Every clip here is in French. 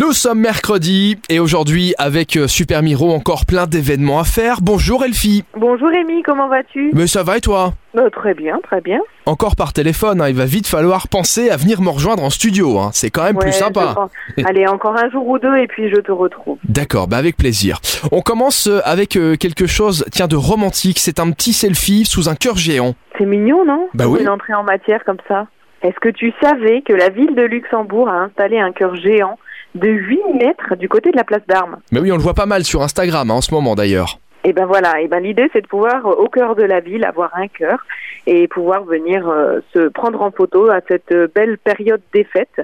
Nous sommes mercredi et aujourd'hui avec euh, Super Miro encore plein d'événements à faire. Bonjour Elfie. Bonjour Rémi, comment vas-tu? Mais ça va et toi? Bah, Très bien, très bien. Encore par téléphone, hein, il va vite falloir penser à venir me rejoindre en studio. hein. C'est quand même plus sympa. Allez, encore un jour ou deux et puis je te retrouve. D'accord, bah avec plaisir. On commence euh, avec euh, quelque chose, tiens, de romantique. C'est un petit selfie sous un cœur géant. C'est mignon, non? Bah oui. Une entrée en matière comme ça. Est-ce que tu savais que la ville de Luxembourg a installé un cœur géant de 8 mètres du côté de la place d'Armes Mais oui, on le voit pas mal sur Instagram hein, en ce moment d'ailleurs. Et ben voilà, et ben l'idée c'est de pouvoir euh, au cœur de la ville avoir un cœur et pouvoir venir euh, se prendre en photo à cette euh, belle période des fêtes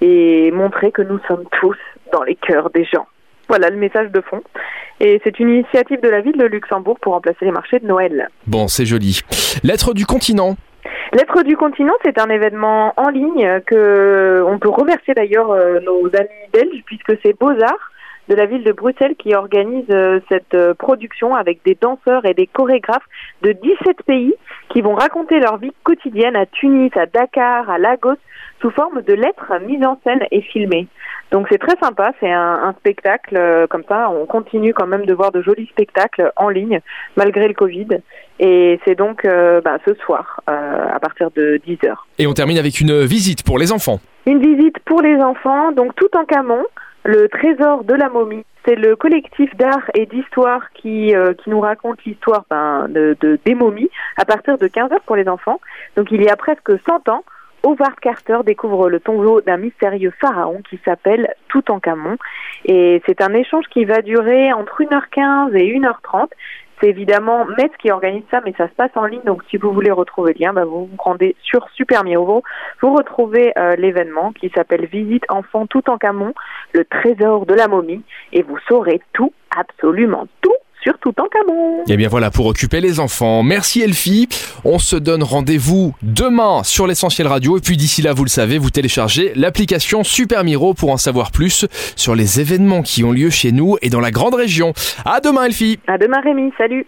et montrer que nous sommes tous dans les cœurs des gens. Voilà le message de fond. Et c'est une initiative de la ville de Luxembourg pour remplacer les marchés de Noël. Bon, c'est joli. Lettre du continent. Lettre du continent, c'est un événement en ligne que on peut remercier d'ailleurs euh, nos amis belges puisque c'est Beaux-Arts de la ville de Bruxelles qui organise euh, cette euh, production avec des danseurs et des chorégraphes de 17 pays qui vont raconter leur vie quotidienne à Tunis, à Dakar, à Lagos sous forme de lettres mises en scène et filmées. Donc c'est très sympa, c'est un, un spectacle euh, comme ça, on continue quand même de voir de jolis spectacles en ligne malgré le Covid et c'est donc euh, bah, ce soir euh, à partir de 10h. Et on termine avec une visite pour les enfants. Une visite pour les enfants, donc tout en Camon, le trésor de la momie. C'est le collectif d'art et d'histoire qui, euh, qui nous raconte l'histoire ben, de, de- des momies à partir de 15 heures pour les enfants. Donc il y a presque 100 ans, Howard Carter découvre le tombeau d'un mystérieux pharaon qui s'appelle Toutankhamon. Et c'est un échange qui va durer entre 1h15 et 1h30. C'est évidemment Metz qui organise ça, mais ça se passe en ligne. Donc, si vous voulez retrouver le lien, bah, vous vous rendez sur Super Miro. Vous retrouvez euh, l'événement qui s'appelle Visite enfant tout en Camon, le trésor de la momie, et vous saurez tout, absolument tout, sur tout en Camon. Et bien voilà, pour occuper les enfants. Merci Elfie. On se donne rendez-vous demain sur l'essentiel radio. Et puis d'ici là, vous le savez, vous téléchargez l'application Super Miro pour en savoir plus sur les événements qui ont lieu chez nous et dans la grande région. À demain Elfie. À demain Rémi, salut